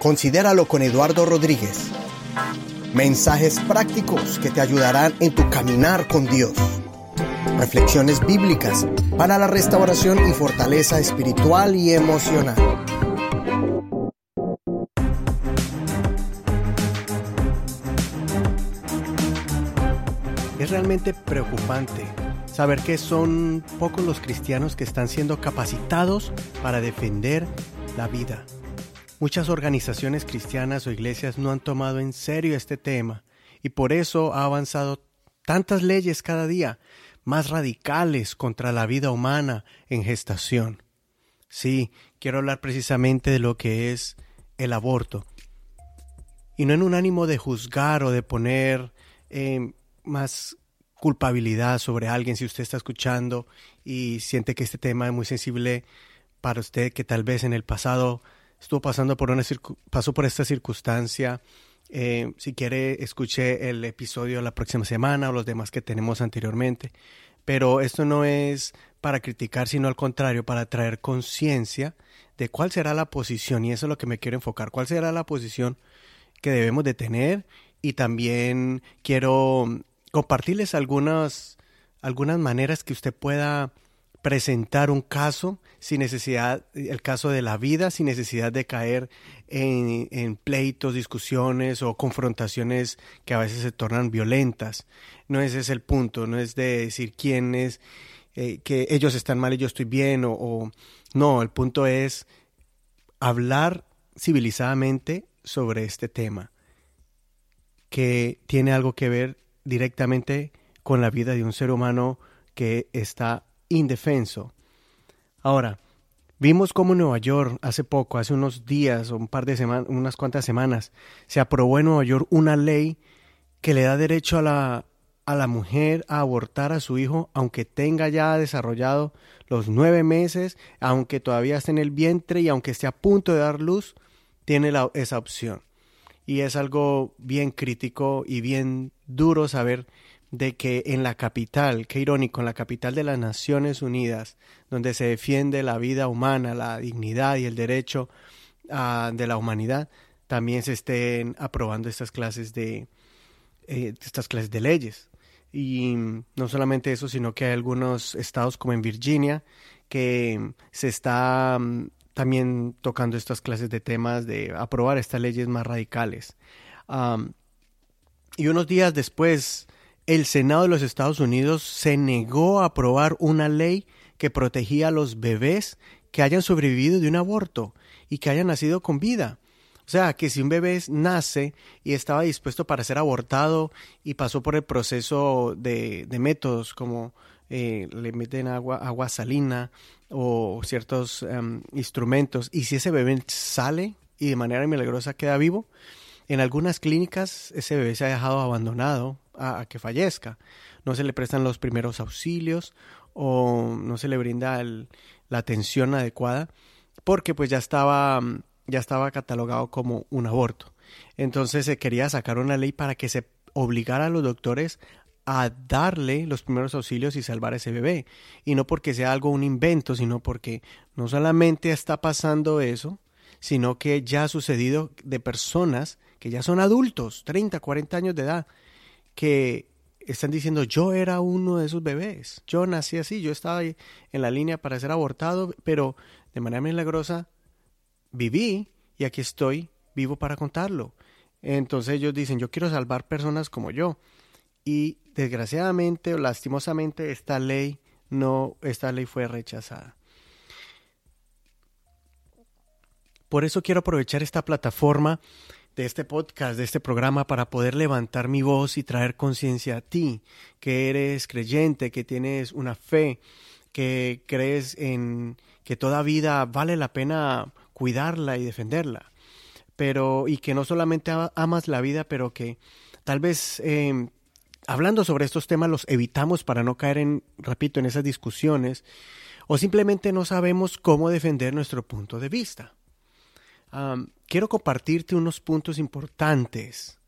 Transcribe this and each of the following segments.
Considéralo con Eduardo Rodríguez. Mensajes prácticos que te ayudarán en tu caminar con Dios. Reflexiones bíblicas para la restauración y fortaleza espiritual y emocional. Es realmente preocupante saber que son pocos los cristianos que están siendo capacitados para defender la vida. Muchas organizaciones cristianas o iglesias no han tomado en serio este tema y por eso ha avanzado tantas leyes cada día más radicales contra la vida humana en gestación. Sí, quiero hablar precisamente de lo que es el aborto. Y no en un ánimo de juzgar o de poner eh, más culpabilidad sobre alguien si usted está escuchando y siente que este tema es muy sensible para usted, que tal vez en el pasado estuvo pasando por una pasó por esta circunstancia. Eh, si quiere, escuche el episodio la próxima semana o los demás que tenemos anteriormente. Pero esto no es para criticar, sino al contrario, para traer conciencia de cuál será la posición, y eso es lo que me quiero enfocar, cuál será la posición que debemos de tener. Y también quiero compartirles algunas, algunas maneras que usted pueda presentar un caso sin necesidad, el caso de la vida, sin necesidad de caer en, pleitos, discusiones o confrontaciones que a veces se tornan violentas. No ese es el punto, no es de decir quién es, eh, que ellos están mal y yo estoy bien, o, o no, el punto es hablar civilizadamente sobre este tema, que tiene algo que ver directamente con la vida de un ser humano que está indefenso. Ahora, vimos cómo en Nueva York hace poco, hace unos días o un par de semanas, unas cuantas semanas, se aprobó en Nueva York una ley que le da derecho a la, a la mujer a abortar a su hijo aunque tenga ya desarrollado los nueve meses, aunque todavía esté en el vientre y aunque esté a punto de dar luz, tiene esa opción. Y es algo bien crítico y bien duro saber de que en la capital, qué irónico, en la capital de las Naciones Unidas, donde se defiende la vida humana, la dignidad y el derecho uh, de la humanidad, también se estén aprobando estas clases de eh, estas clases de leyes. Y no solamente eso, sino que hay algunos estados como en Virginia que se está um, también tocando estas clases de temas de aprobar estas leyes más radicales. Y unos días después, el Senado de los Estados Unidos se negó a aprobar una ley que protegía a los bebés que hayan sobrevivido de un aborto y que hayan nacido con vida. O sea, que si un bebé nace y estaba dispuesto para ser abortado y pasó por el proceso de, de métodos como eh, le meten agua, agua salina o ciertos um, instrumentos, y si ese bebé sale y de manera milagrosa queda vivo, en algunas clínicas ese bebé se ha dejado abandonado a, que fallezca. No se le prestan los primeros auxilios o no se le brinda el, la atención adecuada porque pues ya estaba, ya estaba catalogado como un aborto. Entonces se quería sacar una ley para que se obligara a los doctores a darle los primeros auxilios y salvar a ese bebé. Y no porque sea algo un invento, sino porque no solamente está pasando eso, sino que ya ha sucedido de personas que ya son adultos, 30, 40 años de edad, que están diciendo yo era uno de esos bebés, yo nací así, yo estaba en la línea para ser abortado, pero de manera milagrosa viví y aquí estoy vivo para contarlo. Entonces ellos dicen yo quiero salvar personas como yo y desgraciadamente o lastimosamente esta ley no esta ley fue rechazada. Por eso quiero aprovechar esta plataforma de este podcast, de este programa, para poder levantar mi voz y traer conciencia a ti, que eres creyente, que tienes una fe, que crees en que toda vida vale la pena cuidarla y defenderla, pero y que no solamente amas la vida, pero que tal vez eh, hablando sobre estos temas los evitamos para no caer en, repito, en esas discusiones, o simplemente no sabemos cómo defender nuestro punto de vista. Quiero compartirte unos puntos importantes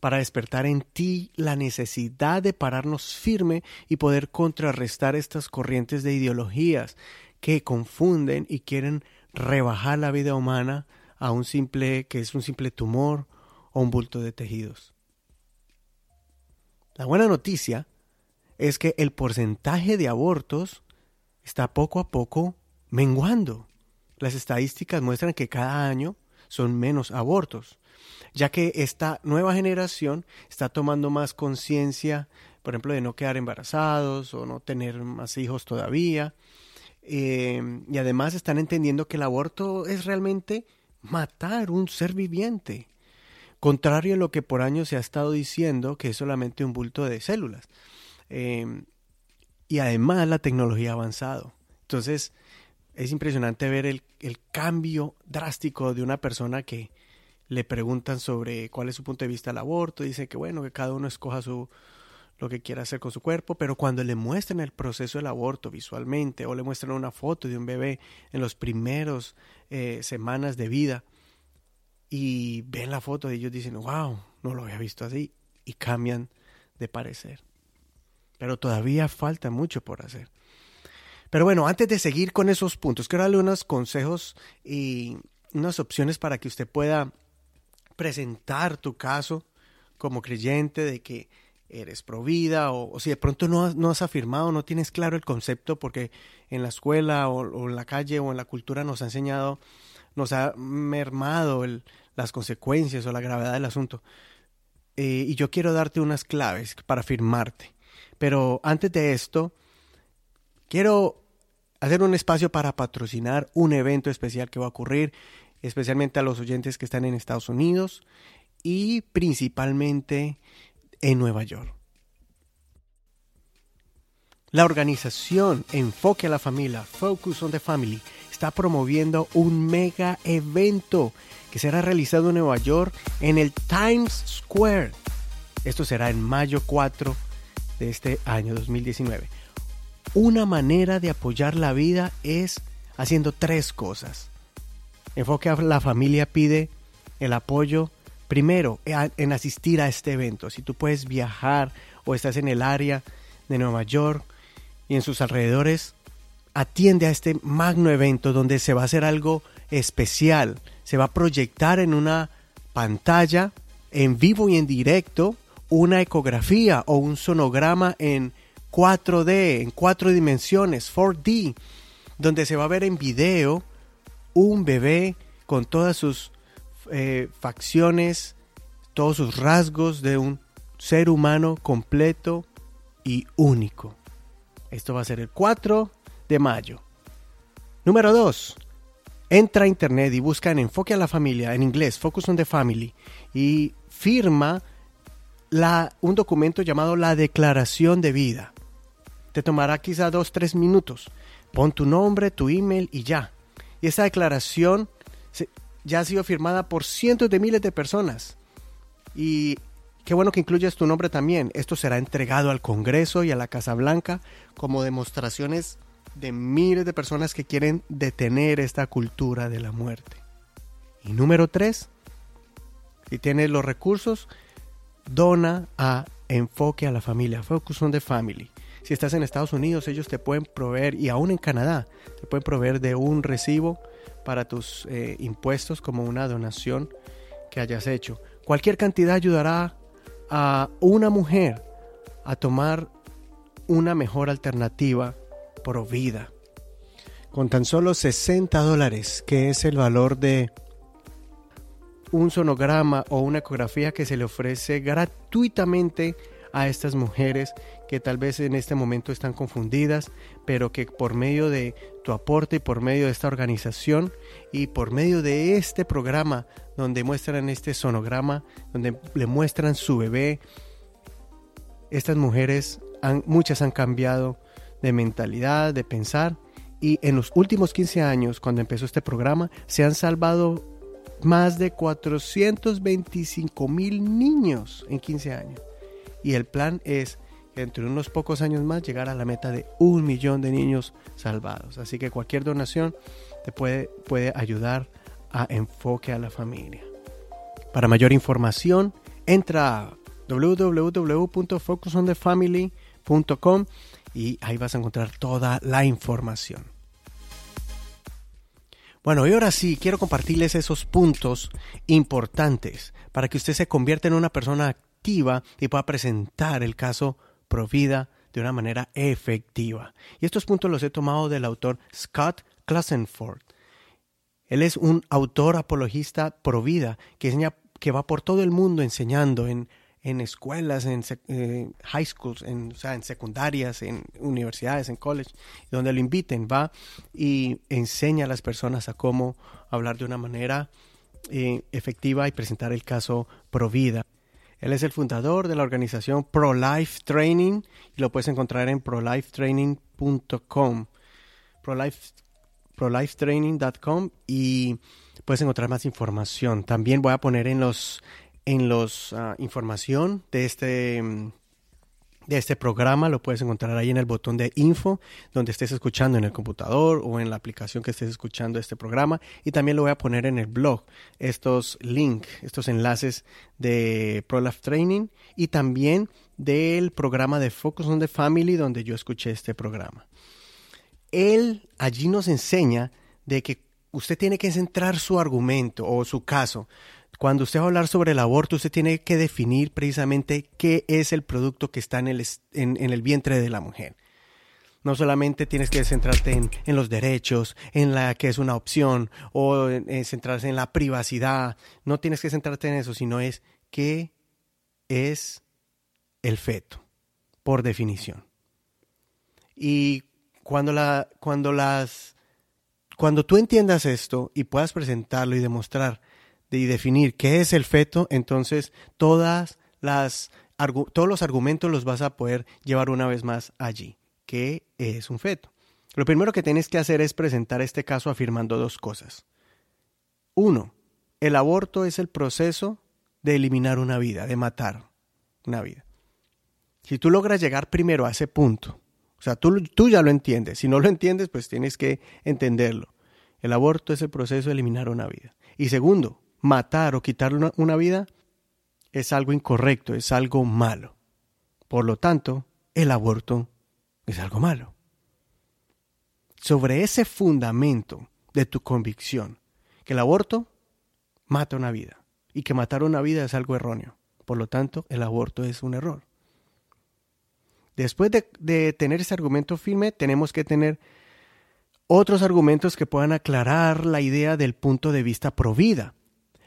para despertar en ti la necesidad de pararnos firme y poder contrarrestar estas corrientes de ideologías que confunden y quieren rebajar la vida humana a un simple, que es un simple tumor o un bulto de tejidos. La buena noticia es que el porcentaje de abortos está poco a poco menguando. Las estadísticas muestran que cada año son menos abortos, ya que esta nueva generación está tomando más conciencia, por ejemplo, de no quedar embarazados o no tener más hijos todavía. Eh, y además están entendiendo que el aborto es realmente matar un ser viviente, contrario a lo que por años se ha estado diciendo que es solamente un bulto de células. Eh, y además la tecnología ha avanzado. Entonces, es impresionante ver el, cambio drástico de una persona que le preguntan sobre cuál es su punto de vista al aborto, dice que bueno, que cada uno escoja su, lo que quiera hacer con su cuerpo, pero cuando le muestran el proceso del aborto visualmente o le muestran una foto de un bebé en los primeros eh, semanas de vida y ven la foto y ellos dicen, wow, no lo había visto así y cambian de parecer. Pero todavía falta mucho por hacer. Pero bueno, antes de seguir con esos puntos, quiero darle unos consejos y unas opciones para que usted pueda presentar tu caso como creyente de que eres provida o, o si de pronto no has, no has, afirmado, no tienes claro el concepto porque en la escuela o, en la calle o en la cultura nos ha enseñado, nos ha mermado el, las consecuencias o la gravedad del asunto. Eh, y yo quiero darte unas claves para afirmarte. Pero antes de esto, quiero hacer un espacio para patrocinar un evento especial que va a ocurrir, especialmente a los oyentes que están en Estados Unidos y principalmente en Nueva York. La organización Enfoque a la Familia, Focus on the Family, está promoviendo un mega evento que será realizado en Nueva York en el Times Square. Esto será en mayo 4 de este año 2019 una manera de apoyar la vida es haciendo tres cosas. Enfoque a la familia pide el apoyo primero en asistir a este evento. Si tú puedes viajar o estás en el área de Nueva York y en sus alrededores, atiende a este magno evento donde se va a hacer algo especial. Se va a proyectar en una pantalla en vivo y en directo una ecografía o un sonograma en 4D, en cuatro dimensiones, 4D, donde se va a ver en video un bebé con todas sus eh, facciones, todos sus rasgos de un ser humano completo y único. Esto va a ser el 4 de mayo. Número 2. Entra a internet y busca en Enfoque a la Familia, en inglés, Focus on the Family, y firma la, un documento llamado la Declaración de Vida. Te tomará quizá dos, tres minutos. Pon tu nombre, tu email y ya. Y esta declaración ya ha sido firmada por cientos de miles de personas. Y qué bueno que incluyas tu nombre también. Esto será entregado al Congreso y a la Casa Blanca como demostraciones de miles de personas que quieren detener esta cultura de la muerte. Y número tres, si tienes los recursos, dona a Enfoque a la Familia, Focus on the Family. Si estás en Estados Unidos, ellos te pueden proveer, y aún en Canadá, te pueden proveer de un recibo para tus eh, impuestos como una donación que hayas hecho. Cualquier cantidad ayudará a una mujer a tomar una mejor alternativa por vida. Con tan solo 60 dólares, que es el valor de un sonograma o una ecografía que se le ofrece gratuitamente a estas mujeres que tal vez en este momento están confundidas, pero que por medio de tu aporte y por medio de esta organización y por medio de este programa donde muestran este sonograma, donde le muestran su bebé, estas mujeres, han, muchas han cambiado de mentalidad, de pensar, y en los últimos 15 años, cuando empezó este programa, se han salvado más de 425 mil niños en 15 años. Y el plan es entre unos pocos años más llegar a la meta de un millón de niños salvados. Así que cualquier donación te puede, puede ayudar a enfoque a la familia. Para mayor información, entra a www.focusonthefamily.com y ahí vas a encontrar toda la información. Bueno, y ahora sí, quiero compartirles esos puntos importantes para que usted se convierta en una persona activa y pueda presentar el caso Provida de una manera efectiva. Y estos puntos los he tomado del autor Scott Klassenford. Él es un autor apologista provida que, enseña, que va por todo el mundo enseñando en, en escuelas, en eh, high schools, en, secundarias, en universidades, en college, donde lo inviten, va y enseña a las personas a cómo hablar de una manera eh, efectiva y presentar el caso Provida. Él es el fundador de la organización Pro Life Training y lo puedes encontrar en prolifetraining.com. Prolife, prolifetraining.com y puedes encontrar más información. También voy a poner en los en los ah, información de este de este programa lo puedes encontrar ahí en el botón de info donde estés escuchando en el computador o en la aplicación que estés escuchando este programa. Y también lo voy a poner en el blog estos links estos enlaces de ProLife Training y también del programa de Focus on the Family donde yo escuché este programa. Él allí nos enseña de que usted tiene que centrar su argumento o su caso cuando usted va a hablar sobre el aborto, usted tiene que definir precisamente qué es el producto que está en el, en, el vientre de la mujer. No solamente tienes que centrarte en, en, los derechos, en la que es una opción, o en, centrarse en la privacidad. No tienes que centrarte en eso, sino es qué es el feto, por definición. Y cuando, la, cuando, las, cuando tú entiendas esto y puedas presentarlo y demostrar y definir qué es el feto, entonces todas las, todos los argumentos los vas a poder llevar una vez más allí. ¿Qué es un feto? Lo primero que tienes que hacer es presentar este caso afirmando dos cosas. Uno, el aborto es el proceso de eliminar una vida, de matar una vida. Si tú logras llegar primero a ese punto, o sea, tú, tú ya lo entiendes, si no lo entiendes, pues tienes que entenderlo. El aborto es el proceso de eliminar una vida. Y segundo, matar o quitar una, vida es algo incorrecto, es algo malo. Por lo tanto, el aborto es algo malo. Sobre ese fundamento de tu convicción, que el aborto mata una vida y que matar una vida es algo erróneo. Por lo tanto, el aborto es un error. Después de, de, tener ese argumento firme, tenemos que tener otros argumentos que puedan aclarar la idea del punto de vista pro vida.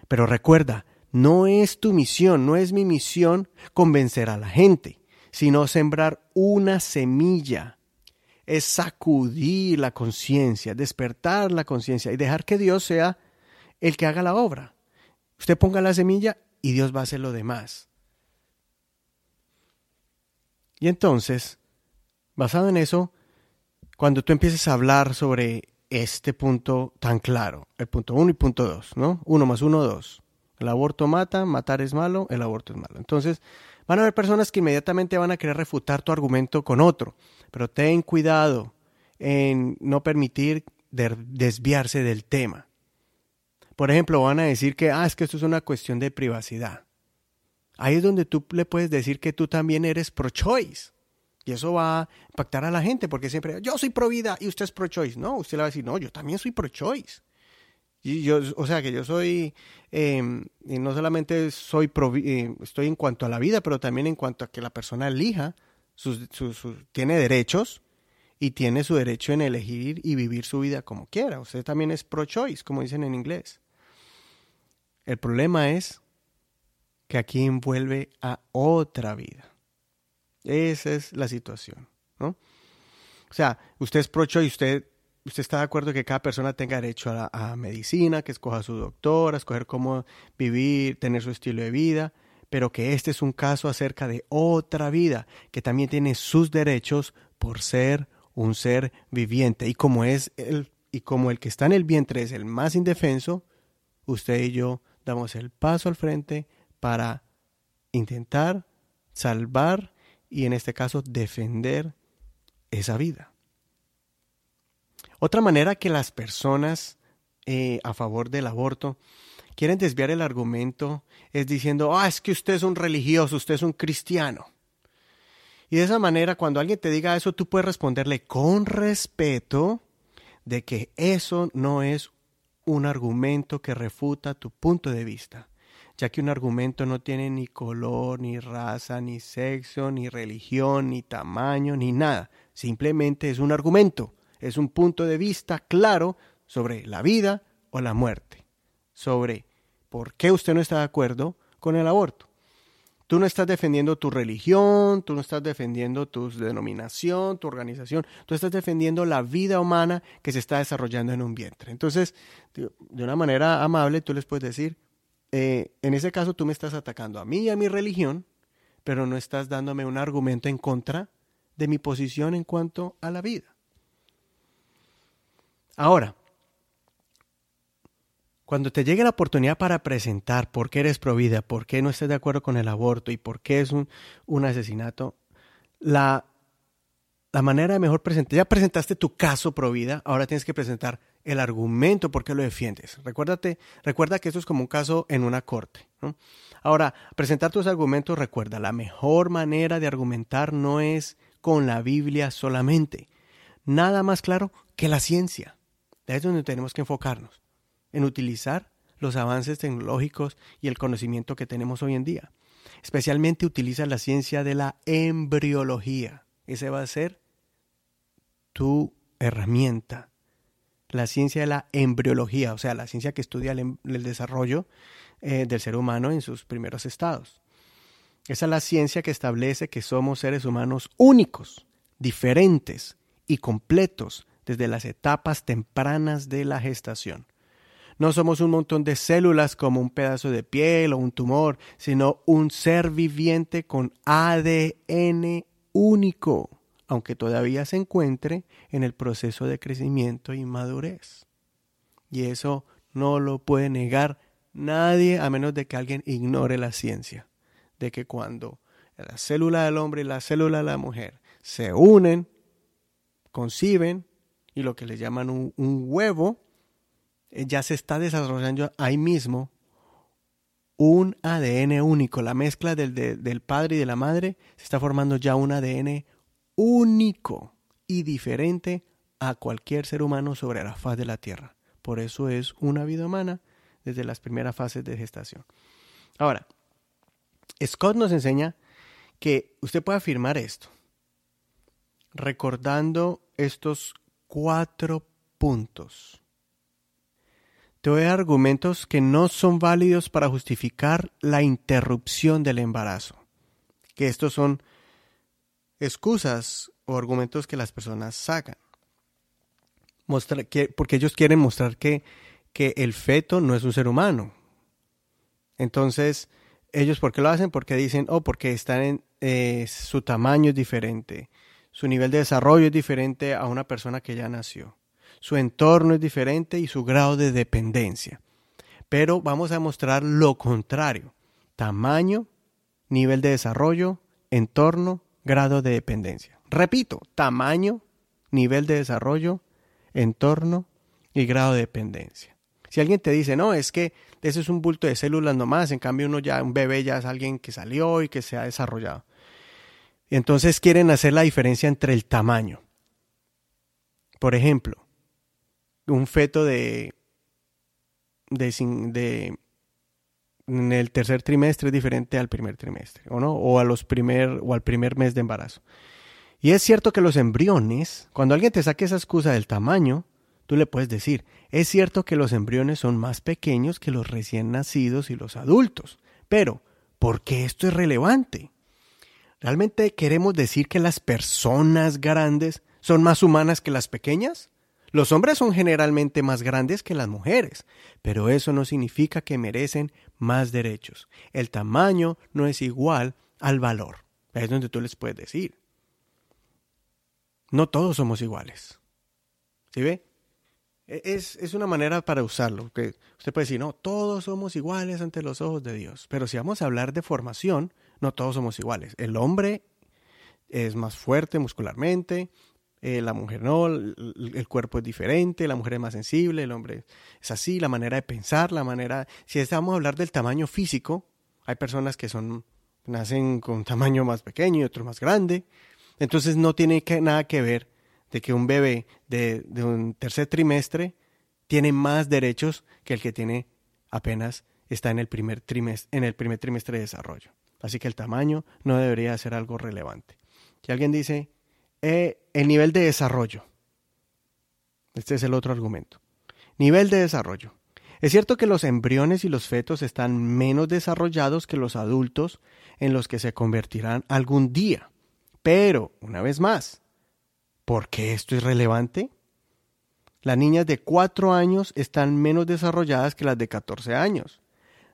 Pero recuerda, no es tu misión, no es mi misión convencer a la gente, sino sembrar una semilla. Es sacudir la conciencia, despertar la conciencia y dejar que Dios sea el que haga la obra. Usted ponga la semilla y Dios va a hacer lo demás. Y entonces, basado en eso, cuando tú empieces a hablar sobre este punto tan claro, el punto 1 y punto 2, ¿no? 1 más 1, 2. El aborto mata, matar es malo, el aborto es malo. Entonces, van a haber personas que inmediatamente van a querer refutar tu argumento con otro, pero ten cuidado en no permitir desviarse del tema. Por ejemplo, van a decir que, ah, es que esto es una cuestión de privacidad. Ahí es donde tú le puedes decir que tú también eres pro-choice. Y eso va a impactar a la gente porque siempre, yo soy pro vida y usted es pro choice. No, usted le va a decir, no, yo también soy pro choice. Y yo, o sea que yo soy, em, no solamente soy pro, eh, estoy en cuanto a la vida, pero también en cuanto a que la persona elija, tiene derechos y tiene su derecho en elegir y vivir su vida como quiera. Usted también es pro choice, como dicen en inglés. El problema es que aquí envuelve a otra vida. Esa es la situación, ¿no? O sea, usted es pro y usted, usted está de acuerdo que cada persona tenga derecho a, a medicina, que escoja a su doctor, a escoger cómo vivir, tener su estilo de vida, pero que este es un caso acerca de otra vida que también tiene sus derechos por ser un ser viviente y como es el y como el que está en el vientre es el más indefenso, usted y yo damos el paso al frente para intentar salvar y en este caso defender esa vida. Otra manera que las personas eh, a favor del aborto quieren desviar el argumento es diciendo, ah, es que usted es un religioso, usted es un cristiano. Y de esa manera, cuando alguien te diga eso, tú puedes responderle con respeto de que eso no es un argumento que refuta tu punto de vista, ya que un argumento no tiene ni color, ni raza, ni sexo, ni religión, ni tamaño, ni nada. Simplemente es un argumento, es un punto de vista claro sobre la vida o la muerte, sobre por qué usted no está de acuerdo con el aborto. Tú no estás defendiendo tu religión, tú no estás defendiendo tu denominación, tu organización, tú estás defendiendo la vida humana que se está desarrollando en un vientre. Entonces, de una manera amable, tú les puedes decir, eh, en ese caso tú me estás atacando a mí y a mi religión, pero no estás dándome un argumento en contra de mi posición en cuanto a la vida. Ahora, cuando te llegue la oportunidad para presentar por qué eres provida, por qué no estás de acuerdo con el aborto y por qué es un, un asesinato, la, la manera de mejor presentar, ya presentaste tu caso provida, ahora tienes que presentar el argumento por qué lo defiendes. Recuérdate, recuerda que esto es como un caso en una corte. Ahora, presentar tus argumentos, recuerda, la mejor manera de argumentar no es con la Biblia solamente. Nada más claro que la ciencia. Es donde tenemos que enfocarnos en utilizar los avances tecnológicos y el conocimiento que tenemos hoy en día. Especialmente utiliza la ciencia de la embriología. Esa va a ser tu herramienta. La ciencia de la embriología, o sea, la ciencia que estudia el, em, desarrollo eh, del ser humano en sus primeros estados. Esa es la ciencia que establece que somos seres humanos únicos, diferentes y completos desde las etapas tempranas de la gestación. No somos un montón de células como un pedazo de piel o un tumor, sino un ser viviente con ADN único, aunque todavía se encuentre en el proceso de crecimiento y madurez. Y eso no lo puede negar nadie a menos de que alguien ignore la ciencia, de que cuando la célula del hombre y la célula de la mujer se unen, conciben, y lo que le llaman un, huevo, eh, ya se está desarrollando ahí mismo un ADN único. La mezcla del, del, padre y de la madre se está formando ya un ADN único y diferente a cualquier ser humano sobre la faz de la Tierra. Por eso es una vida humana desde las primeras fases de gestación. Ahora, Scott nos enseña que usted puede afirmar esto, recordando estos cuatro puntos te doy argumentos que no son válidos para justificar la interrupción del embarazo. Que estos son excusas o argumentos que las personas sacan. porque ellos quieren mostrar que, que el feto no es un ser humano. Entonces, ellos, ¿por qué lo hacen? Porque dicen, oh, porque están en, eh, su tamaño es diferente, su nivel de desarrollo es diferente a una persona que ya nació su entorno es diferente y su grado de dependencia. Pero vamos a mostrar lo contrario. Tamaño, nivel de desarrollo, entorno, grado de dependencia. Repito, tamaño, nivel de desarrollo, entorno y grado de dependencia. Si alguien te dice, no, es que ese es un bulto de células nomás, en cambio uno ya, un bebé ya es alguien que salió y que se ha desarrollado. Entonces quieren hacer la diferencia entre el tamaño. Por ejemplo, un feto de, de, de en el tercer trimestre es diferente al primer trimestre, ¿o no? O a los primer o al primer mes de embarazo. Y es cierto que los embriones, cuando alguien te saque esa excusa del tamaño, tú le puedes decir, es cierto que los embriones son más pequeños que los recién nacidos y los adultos, pero ¿por qué esto es relevante? ¿Realmente queremos decir que las personas grandes son más humanas que las pequeñas? Los hombres son generalmente más grandes que las mujeres, pero eso no significa que merecen más derechos. El tamaño no es igual al valor. Es donde tú les puedes decir. No todos somos iguales. ¿Sí ve? E-, es, es, una manera para usarlo. Que usted puede decir, no, todos somos iguales ante los ojos de Dios. Pero si vamos a hablar de formación, no todos somos iguales. El hombre es más fuerte muscularmente, eh, la mujer no, el, cuerpo es diferente, la mujer es más sensible, el hombre es así, la manera de pensar, la manera... Si estamos a hablar del tamaño físico, hay personas que son nacen con tamaño más pequeño y otro más grande, entonces no tiene nada que ver de que un bebé de, de un tercer trimestre tiene más derechos que el que tiene apenas está en el primer trimestre, en el primer trimestre de desarrollo. Así que el tamaño no debería ser algo relevante. Si alguien dice eh, el nivel de desarrollo, este es el otro argumento. Nivel de desarrollo. Es cierto que los embriones y los fetos están menos desarrollados que los adultos en los que se convertirán algún día. Pero, una vez más, ¿por qué esto es relevante? Las niñas de 4 años están menos desarrolladas que las de 14 años.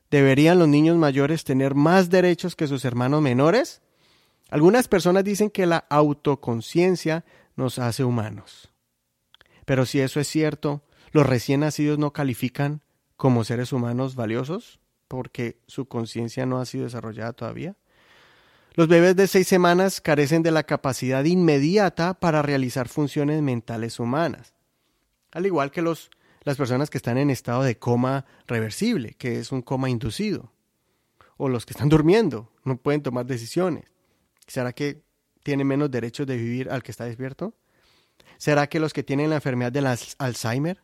¿Deberían los niños mayores tener más derechos que sus hermanos menores? Algunas personas dicen que la autoconciencia nos hace humanos. Pero si eso es cierto, ¿los recién nacidos no califican como seres humanos valiosos porque su conciencia no ha sido desarrollada todavía? Los bebés de seis semanas carecen de la capacidad inmediata para realizar funciones mentales humanas, al igual que los las personas que están en estado de coma reversible, que es un coma inducido, o los que están durmiendo, no pueden tomar decisiones. ¿Será que tienen menos derechos de vivir al que está despierto? ¿Será que los que tienen la enfermedad del Alzheimer,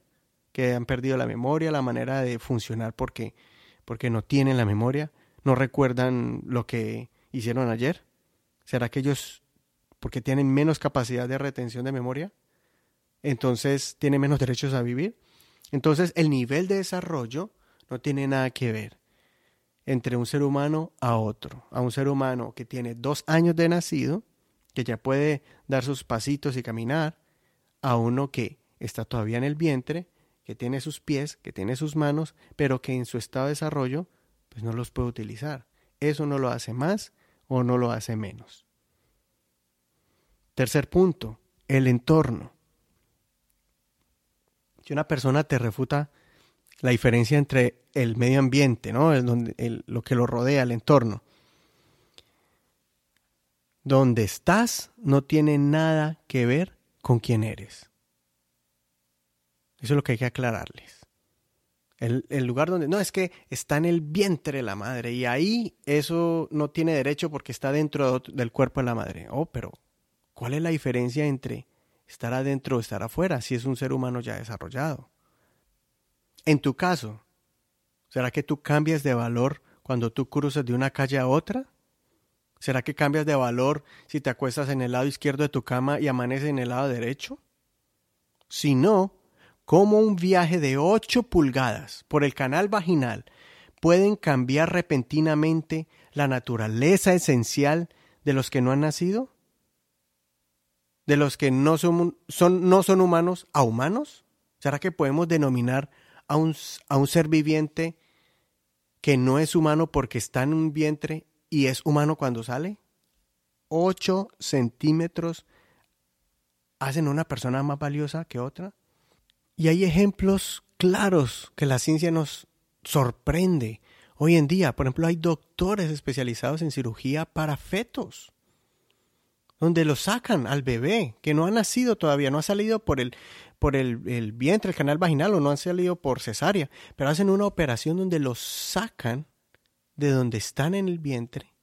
que han perdido la memoria, la manera de funcionar porque, porque no tienen la memoria, no recuerdan lo que hicieron ayer? ¿Será que ellos, porque tienen menos capacidad de retención de memoria, entonces tienen menos derechos a vivir? Entonces, el nivel de desarrollo no tiene nada que ver entre un ser humano a otro. A un ser humano que tiene dos años de nacido, que ya puede dar sus pasitos y caminar, a uno que está todavía en el vientre, que tiene sus pies, que tiene sus manos, pero que en su estado de desarrollo pues no los puede utilizar. Eso no lo hace más o no lo hace menos. Tercer punto, el entorno. Si una persona te refuta la diferencia entre el medio ambiente, ¿no? El, lo que lo rodea, el entorno. Donde estás no tiene nada que ver con quién eres. Eso es lo que hay que aclararles. El, el, lugar donde... No, es que está en el vientre de la madre y ahí eso no tiene derecho porque está dentro del cuerpo de la madre. Oh, pero ¿cuál es la diferencia entre estar adentro o estar afuera si es un ser humano ya desarrollado. En tu caso, ¿será que tú cambias de valor cuando tú cruzas de una calle a otra? ¿Será que cambias de valor si te acuestas en el lado izquierdo de tu cama y amaneces en el lado derecho? Si no, ¿cómo un viaje de 8 pulgadas por el canal vaginal pueden cambiar repentinamente la naturaleza esencial de los que no han nacido? de los que no son, son, no son humanos a humanos? ¿Será que podemos denominar a un, a un ser viviente que no es humano porque está en un vientre y es humano cuando sale? ¿Ocho centímetros hacen una persona más valiosa que otra? Y hay ejemplos claros que la ciencia nos sorprende. Hoy en día, por ejemplo, hay doctores especializados en cirugía para fetos donde lo sacan al bebé, que no ha nacido todavía, no ha salido por el, por el, el, vientre, el canal vaginal, o no han salido por cesárea, pero hacen una operación donde lo sacan de donde están en el vientre,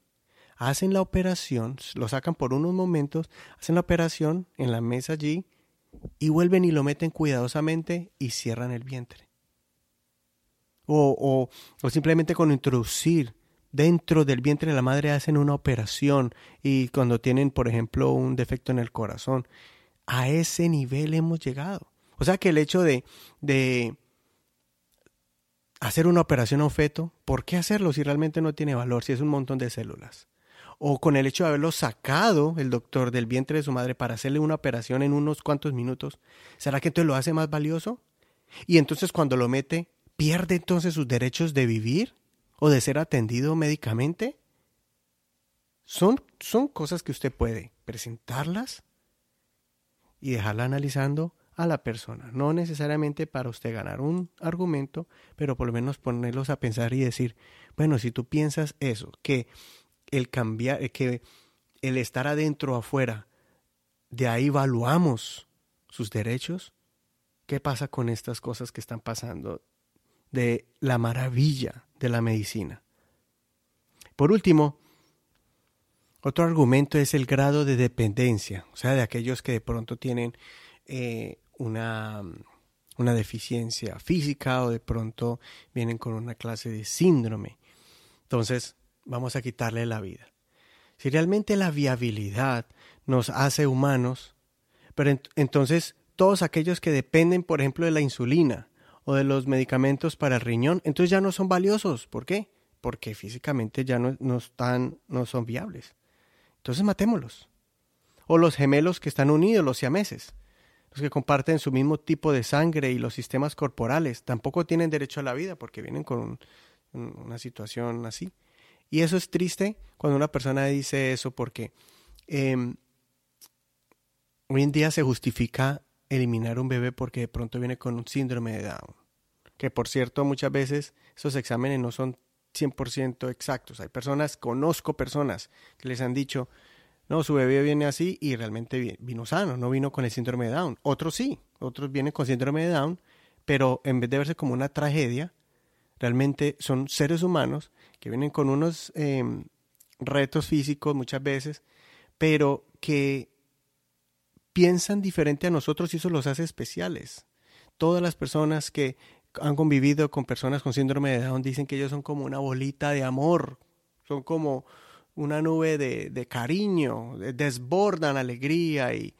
hacen la operación, lo sacan por unos momentos, hacen la operación en la mesa allí y vuelven y lo meten cuidadosamente y cierran el vientre. O, o, o simplemente con introducir dentro del vientre de la madre hacen una operación y cuando tienen, por ejemplo, un defecto en el corazón. A ese nivel hemos llegado. O sea que el hecho de, de hacer una operación a un feto, ¿por qué hacerlo si realmente no tiene valor, si es un montón de células? O con el hecho de haberlo sacado el doctor del vientre de su madre para hacerle una operación en unos cuantos minutos, ¿será que entonces lo hace más valioso? Y entonces cuando lo mete, ¿pierde entonces sus derechos de vivir? o de ser atendido médicamente? Son, son cosas que usted puede presentarlas y dejarla analizando a la persona. No necesariamente para usted ganar un argumento, pero por lo menos ponerlos a pensar y decir, bueno, si tú piensas eso, que el cambiar, que el estar adentro o afuera, de ahí evaluamos sus derechos, ¿qué pasa con estas cosas que están pasando de la maravilla de la medicina. Por último, otro argumento es el grado de dependencia, o sea, de aquellos que de pronto tienen eh, una una deficiencia física o de pronto vienen con una clase de síndrome. Entonces, vamos a quitarle la vida. Si realmente la viabilidad nos hace humanos, pero entonces todos aquellos que dependen, por ejemplo, de la insulina o de los medicamentos para el riñón, entonces ya no son valiosos. ¿Por qué? Porque físicamente ya no, no están, no son viables. Entonces matémoslos. O los gemelos que están unidos, los siameses los que comparten su mismo tipo de sangre y los sistemas corporales tampoco tienen derecho a la vida porque vienen con una situación así. Y eso es triste cuando una persona dice eso porque em, hoy en día se justifica eliminar un bebé porque de pronto viene con un síndrome de Down. Que por cierto, muchas veces esos exámenes no son 100% exactos. Hay personas, conozco personas que les han dicho, no, su bebé viene así y realmente vino sano, no vino con el síndrome de Down. Otros sí, otros vienen con síndrome de Down, pero en vez de verse como una tragedia, realmente son seres humanos que vienen con unos em, retos físicos muchas veces, pero que piensan diferente a nosotros y eso los hace especiales. Todas las personas que han convivido con personas con síndrome de Down dicen que ellos son como una bolita de amor, son como una nube de, cariño, desbordan alegría y,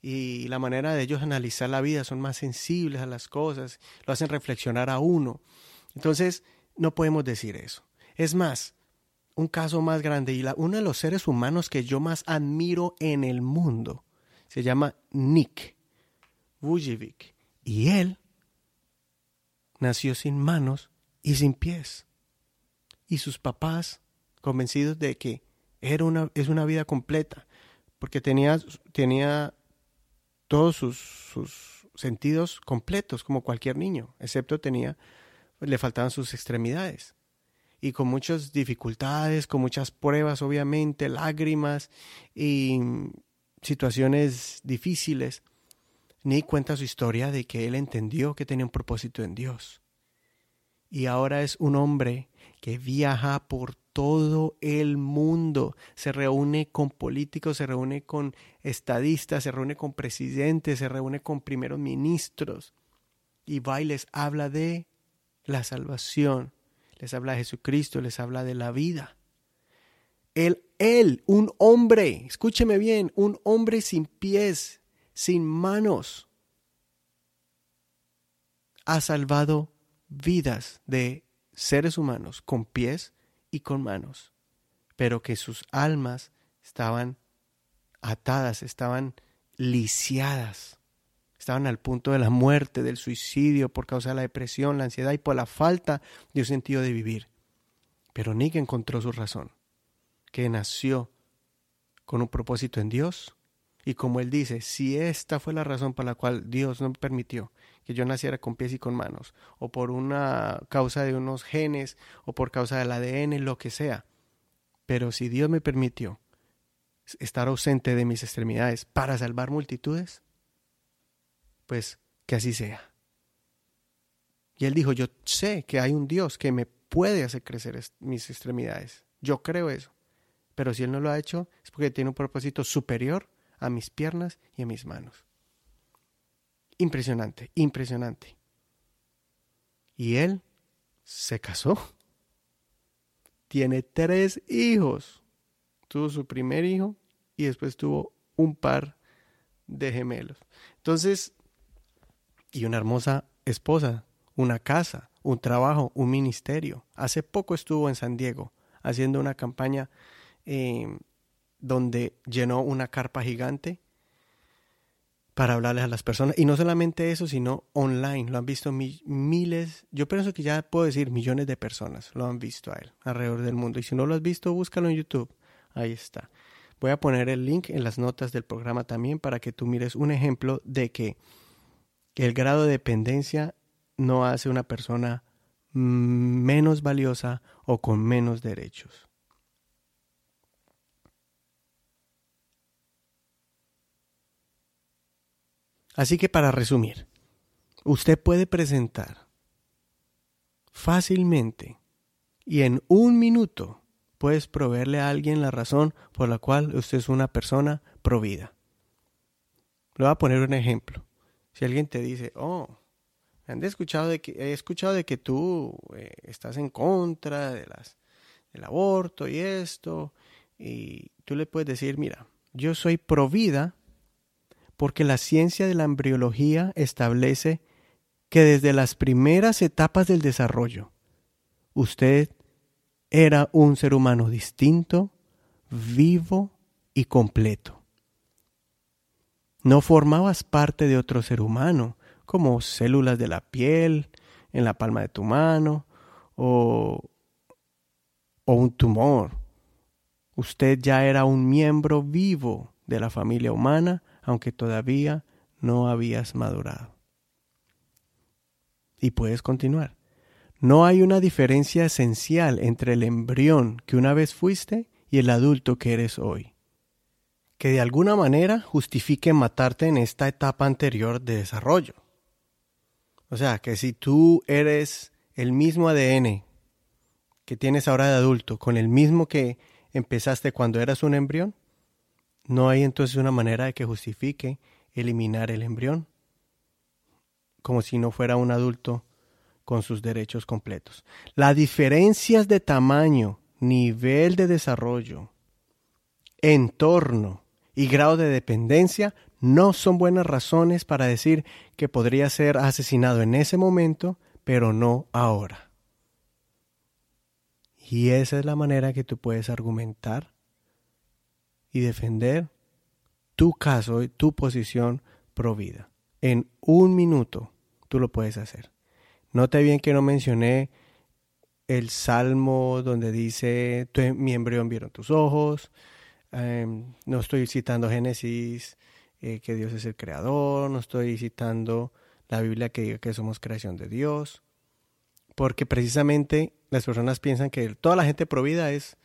y la manera de ellos analizar la vida son más sensibles a las cosas, lo hacen reflexionar a uno. Entonces, no podemos decir eso. Es más, un caso más grande y la, uno de los seres humanos que yo más admiro en el mundo se llama Nick Vujevic y él nació sin manos y sin pies. Y sus papás convencidos de que era una, es una vida completa, porque tenía, tenía todos sus, sus sentidos completos, como cualquier niño, excepto tenía, le faltaban sus extremidades. Y con muchas dificultades, con muchas pruebas, obviamente, lágrimas y situaciones difíciles, Nick cuenta su historia de que él entendió que tenía un propósito en Dios. Y ahora es un hombre que viaja por todo el mundo. Se reúne con políticos, se reúne con estadistas, se reúne con presidentes, se reúne con primeros ministros. Y va y les habla de la salvación, les habla de Jesucristo, les habla de la vida. Él, él, un hombre, escúcheme bien, un hombre sin pies, sin manos, ha salvado vidas de seres humanos con pies y con manos, pero que sus almas estaban atadas, estaban lisiadas, estaban al punto de la muerte, del suicidio por causa de la depresión, la ansiedad y por la falta de un sentido de vivir. Pero Nick encontró su razón, que nació con un propósito en Dios. Y como él dice, si esta fue la razón por la cual Dios no permitió que yo naciera con pies y con manos, o por una causa de unos genes, o por causa del ADN, lo que sea. Pero si Dios me permitió estar ausente de mis extremidades para salvar multitudes, pues que así sea. Y él dijo, yo sé que hay un Dios que me puede hacer crecer mis extremidades. Yo creo eso. Pero si Él no lo ha hecho, es porque tiene un propósito superior a mis piernas y a mis manos. Impresionante, impresionante. Y él se casó. Tiene tres hijos. Tuvo su primer hijo y después tuvo un par de gemelos. Entonces, y una hermosa esposa, una casa, un trabajo, un ministerio. Hace poco estuvo en San Diego haciendo una campaña eh, donde llenó una carpa gigante para hablarles a las personas. Y no solamente eso, sino online. Lo han visto miles, yo pienso que ya puedo decir millones de personas lo han visto a él alrededor del mundo. Y si no lo has visto, búscalo en YouTube. Ahí está. Voy a poner el link en las notas del programa también para que tú mires un ejemplo de que el grado de dependencia no hace una persona menos valiosa o con menos derechos. Así que para resumir, usted puede presentar fácilmente y en un minuto puedes proveerle a alguien la razón por la cual usted es una persona provida. Le voy a poner un ejemplo. Si alguien te dice, oh, Han escuchado de que, he escuchado de que tú eh, estás en contra de las, del aborto y esto. Y tú le puedes decir, mira, yo soy pro vida porque la ciencia de la embriología establece que desde las primeras etapas del desarrollo, usted era un ser humano distinto, vivo y completo. No formabas parte de otro ser humano, como células de la piel, en la palma de tu mano, o, o un tumor. Usted ya era un miembro vivo de la familia humana, aunque todavía no habías madurado. Y puedes continuar. No hay una diferencia esencial entre el embrión que una vez fuiste y el adulto que eres hoy, que de alguna manera justifique matarte en esta etapa anterior de desarrollo. O sea, que si tú eres el mismo ADN que tienes ahora de adulto, con el mismo que empezaste cuando eras un embrión, no hay entonces una manera de que justifique eliminar el embrión, como si no fuera un adulto con sus derechos completos. Las diferencias de tamaño, nivel de desarrollo, entorno y grado de dependencia no son buenas razones para decir que podría ser asesinado en ese momento, pero no ahora. Y esa es la manera que tú puedes argumentar y defender tu caso y tu posición pro vida. En un minuto tú lo puedes hacer. Note bien que no mencioné el salmo donde dice, mi embrión vieron tus ojos. Em, no estoy citando Génesis, eh, que Dios es el creador. No estoy citando la Biblia que diga que somos creación de Dios. Porque precisamente las personas piensan que toda la gente provida es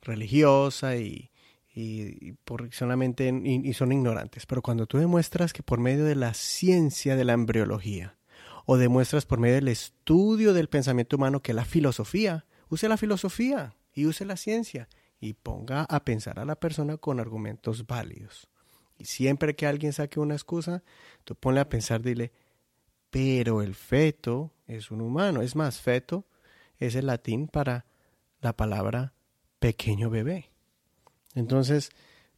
religiosa y, y, solamente, y son ignorantes. Pero cuando tú demuestras que por medio de la ciencia de la embriología, o demuestras por medio del estudio del pensamiento humano que la filosofía, use la filosofía y use la ciencia y ponga a pensar a la persona con argumentos válidos. Y siempre que alguien saque una excusa, tú ponle a pensar, dile, pero el feto es un humano. Es más, feto es el latín para la palabra pequeño bebé. Entonces,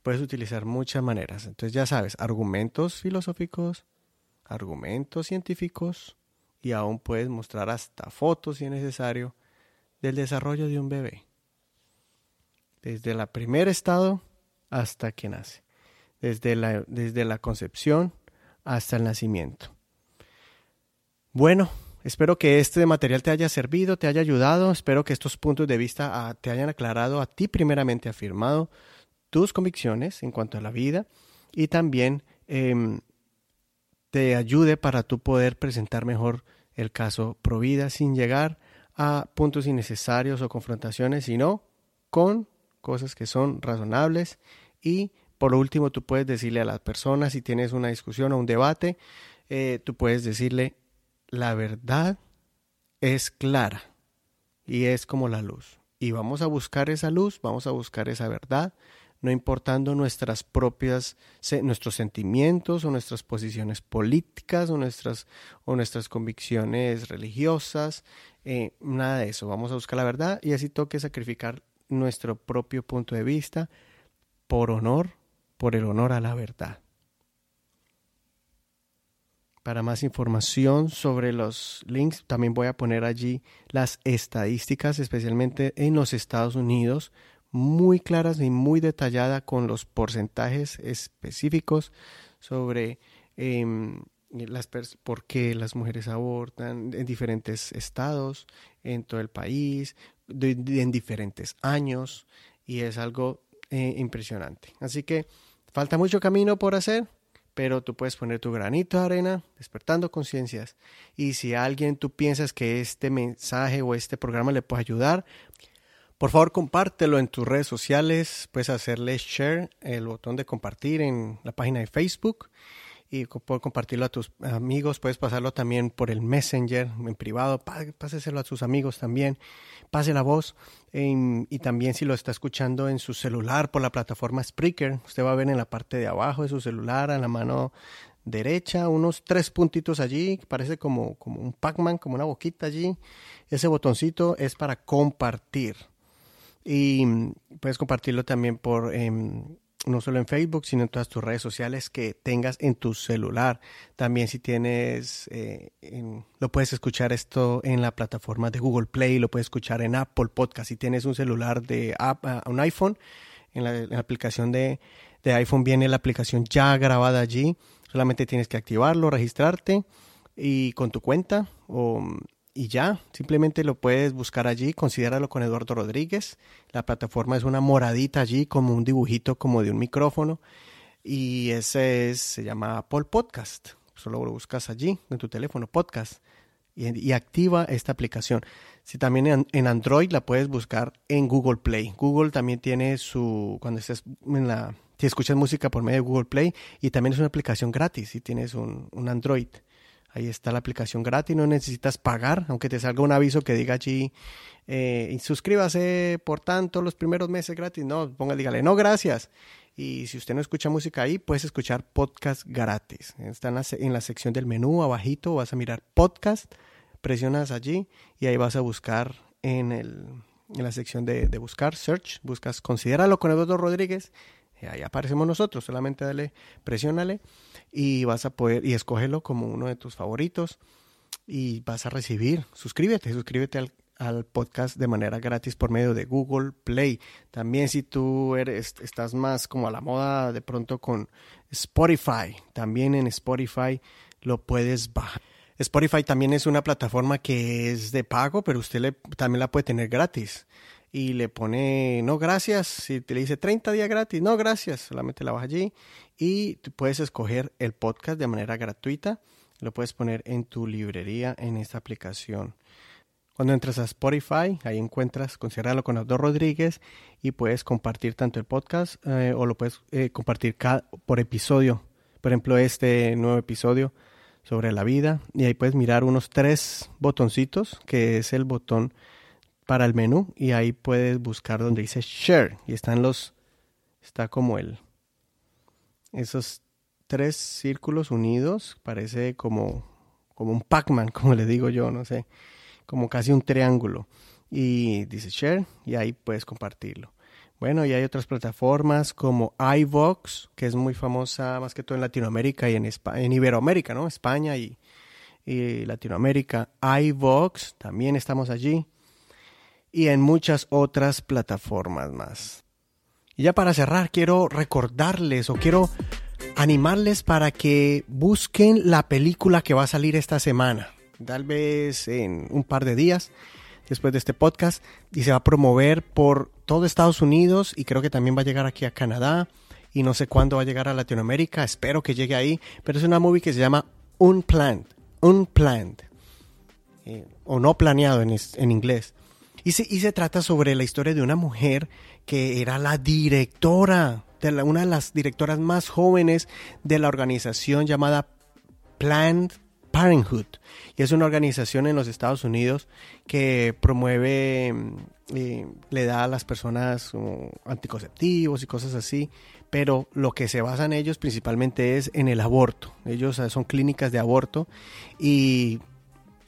puedes utilizar muchas maneras. Entonces, ya sabes, argumentos filosóficos, argumentos científicos, y aún puedes mostrar hasta fotos si es necesario del desarrollo de un bebé. Desde el primer estado hasta que nace. Desde la, desde la concepción hasta el nacimiento. Bueno, espero que este material te haya servido, te haya ayudado. Espero que estos puntos de vista ah, te hayan aclarado a ti primeramente, afirmado tus convicciones en cuanto a la vida y también em, te ayude para tú poder presentar mejor el caso Provida sin llegar a puntos innecesarios o confrontaciones, sino con cosas que son razonables y por último tú puedes decirle a las personas si tienes una discusión o un debate, eh, tú puedes decirle la verdad es clara y es como la luz y vamos a buscar esa luz, vamos a buscar esa verdad no importando nuestras propias, nuestros sentimientos o nuestras posiciones políticas o nuestras, o nuestras convicciones religiosas, eh, nada de eso. Vamos a buscar la verdad y así toque sacrificar nuestro propio punto de vista por honor, por el honor a la verdad. Para más información sobre los links, también voy a poner allí las estadísticas, especialmente en los Estados Unidos, muy claras y muy detallada con los porcentajes específicos sobre em, las por qué las mujeres abortan en diferentes estados, en todo el país, en diferentes años, y es algo eh, impresionante. Así que falta mucho camino por hacer, pero tú puedes poner tu granito de arena, despertando conciencias. Y si alguien tú piensas que este mensaje o este programa le puede ayudar, por favor, compártelo en tus redes sociales. Puedes hacerle share, el botón de compartir en la página de Facebook. Y por compartirlo a tus amigos. Puedes pasarlo también por el Messenger en privado. Páseselo a sus amigos también. Pase la voz. y también si lo está escuchando en su celular por la plataforma Spreaker, usted va a ver en la parte de abajo de su celular, a la mano derecha, unos tres puntitos allí, parece como, como un Pac-Man, como una boquita allí. Ese botoncito es para compartir. Y mm, puedes compartirlo también por, em, no solo en Facebook, sino en todas tus redes sociales que tengas en tu celular. También si tienes, eh, lo puedes escuchar esto en la plataforma de Google Play, lo puedes escuchar en Apple Podcast. Si tienes un celular de app, ah, un iPhone, en la, aplicación de, de iPhone viene la aplicación ya grabada allí. Solamente tienes que activarlo, registrarte y con tu cuenta o y ya, simplemente lo puedes buscar allí, considéralo con Eduardo Rodríguez. La plataforma es una moradita allí, como un dibujito como de un micrófono. Y ese es, se llama Apple Podcast. Solo lo buscas allí, en tu teléfono, podcast. Y, activa esta aplicación. Si también en, en, Android la puedes buscar en Google Play. Google también tiene su, cuando estés en la, si escuchas música por medio de Google Play, y también es una aplicación gratis si tienes un, un Android. Ahí está la aplicación gratis, no necesitas pagar, aunque te salga un aviso que diga allí, eh, suscríbase por tanto los primeros meses gratis. No, ponga, dígale, no, gracias. Y si usted no escucha música ahí, puedes escuchar podcast gratis. Está en la, sección del menú, abajito, vas a mirar podcast, presionas allí y ahí vas a buscar en, el, en la sección de, de buscar, search, buscas, considéralo con Eduardo Rodríguez ahí aparecemos nosotros, solamente dale, presiónale y vas a poder, y escógelo como uno de tus favoritos y vas a recibir, suscríbete, suscríbete al, al podcast de manera gratis por medio de Google Play. También si tú eres, estás más como a la moda de pronto con Spotify, también en Spotify lo puedes bajar. Spotify también es una plataforma que es de pago, pero usted le, también la puede tener gratis y le pone no gracias, si te le dice 30 días gratis, no gracias, solamente la vas allí y puedes escoger el podcast de manera gratuita, lo puedes poner en tu librería en esta aplicación. Cuando entras a Spotify, ahí encuentras Considéralo con Aldo Rodríguez y puedes compartir tanto el podcast eh, o lo puedes eh, compartir por episodio. Por ejemplo, este nuevo episodio sobre la vida y ahí puedes mirar unos tres botoncitos que es el botón para el menú y ahí puedes buscar donde dice share y están los está como el esos tres círculos unidos parece como como un Pac-Man como le digo yo no sé como casi un triángulo. Y dice share y ahí puedes compartirlo. Bueno y hay otras plataformas como iVox que es muy famosa más que todo en Latinoamérica y en, en Iberoamérica no España y, y Latinoamérica. iVox también estamos allí y en muchas otras plataformas más. Y ya para cerrar, quiero recordarles o quiero animarles para que busquen la película que va a salir esta semana, tal vez en un par de días después de este podcast, y se va a promover por todo Estados Unidos y creo que también va a llegar aquí a Canadá y no sé cuándo va a llegar a Latinoamérica, espero que llegue ahí, pero es una movie que se llama Unplanned, Unplanned, eh, o no planeado en, en inglés. Y se, trata sobre la historia de una mujer que era la directora, de una de las directoras más jóvenes de la organización llamada Planned Parenthood. Y es una organización en los Estados Unidos que promueve, eh, le da a las personas anticonceptivos y cosas así. Pero lo que se basa en ellos principalmente es en el aborto. Ellos son clínicas de aborto y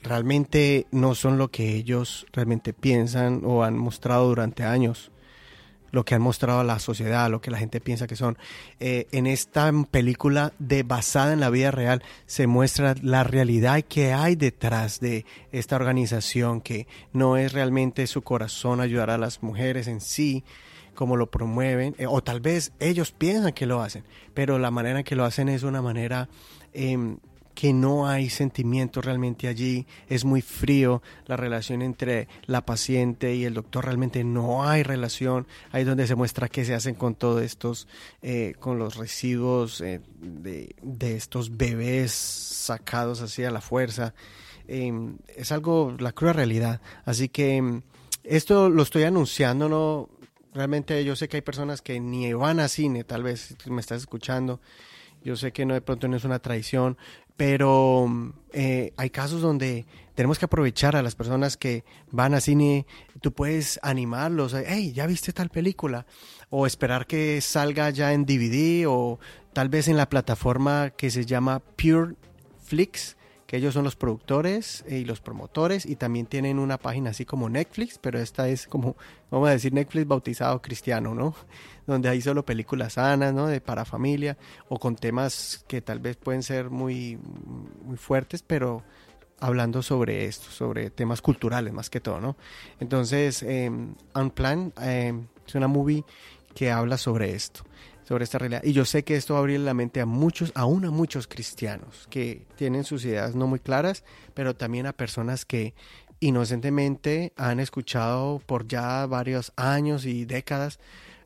realmente no son lo que ellos realmente piensan o han mostrado durante años, lo que han mostrado a la sociedad, lo que la gente piensa que son. Eh, en esta película de basada en la vida real se muestra la realidad que hay detrás de esta organización, que no es realmente su corazón ayudar a las mujeres en sí, como lo promueven, eh, o tal vez ellos piensan que lo hacen, pero la manera que lo hacen es una manera em, que no hay sentimiento realmente allí, es muy frío la relación entre la paciente y el doctor, realmente no hay relación, ahí donde se muestra qué se hacen con todos estos, eh, con los residuos eh, de, estos bebés sacados así a la fuerza, em, es algo, la cruda realidad, así que em, esto lo estoy anunciando, no, realmente yo sé que hay personas que ni van a cine, tal vez me estás escuchando, yo sé que no de pronto no es una traición, pero eh, hay casos donde tenemos que aprovechar a las personas que van a cine, tú puedes animarlos, hey, ya viste tal película, o esperar que salga ya en DVD o tal vez en la plataforma que se llama Pure Flix, que ellos son los productores y los promotores y también tienen una página así como Netflix, pero esta es como, vamos a decir, Netflix bautizado cristiano, ¿no? Donde hay solo películas sanas, ¿no? De para familia o con temas que tal vez pueden ser muy, muy fuertes, pero hablando sobre esto, sobre temas culturales más que todo, ¿no? Entonces, eh, Unplanned eh, es una movie que habla sobre esto sobre esta realidad. Y yo sé que esto va a abrir la mente a muchos, aún a muchos cristianos que tienen sus ideas no muy claras, pero también a personas que inocentemente han escuchado por ya varios años y décadas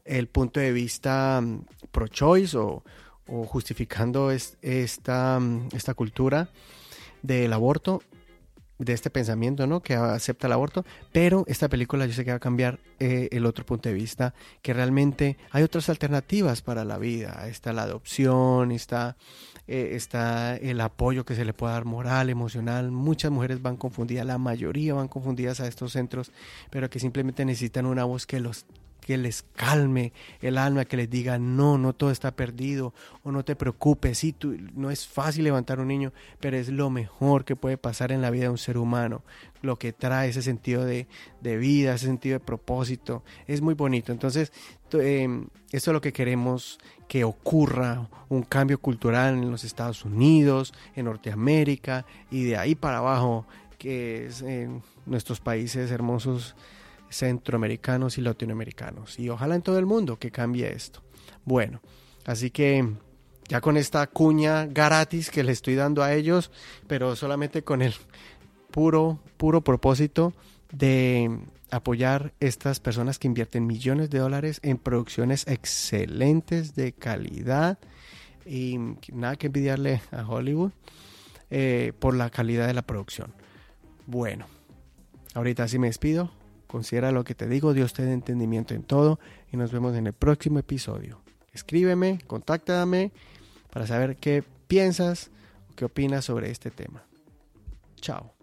el punto de vista mm, pro-choice o, justificando esta, mm, esta cultura del aborto de este pensamiento, ¿no? Que acepta el aborto, pero esta película yo sé que va a cambiar eh, el otro punto de vista, que realmente hay otras alternativas para la vida. Está la adopción, está, eh, está el apoyo que se le puede dar moral, emocional. Muchas mujeres van confundidas, la mayoría van confundidas a estos centros, pero que simplemente necesitan una voz que los que les calme el alma, que les diga, no, no todo está perdido, o no te preocupes, sí, tú, no es fácil levantar un niño, pero es lo mejor que puede pasar en la vida de un ser humano, lo que trae ese sentido de, vida, ese sentido de propósito, es muy bonito. Entonces, em, esto es lo que queremos que ocurra, un cambio cultural en los Estados Unidos, en Norteamérica, y de ahí para abajo, que es en nuestros países hermosos centroamericanos y latinoamericanos. Y ojalá en todo el mundo que cambie esto. Bueno, así que ya con esta cuña gratis que le estoy dando a ellos, pero solamente con el puro, puro propósito de apoyar estas personas que invierten millones de dólares en producciones excelentes de calidad y nada que envidiarle a Hollywood eh, por la calidad de la producción. Bueno, ahorita sí me despido. Considera lo que te digo, Dios te dé entendimiento en todo y nos vemos en el próximo episodio. Escríbeme, contáctame para saber qué piensas o qué opinas sobre este tema. Chao.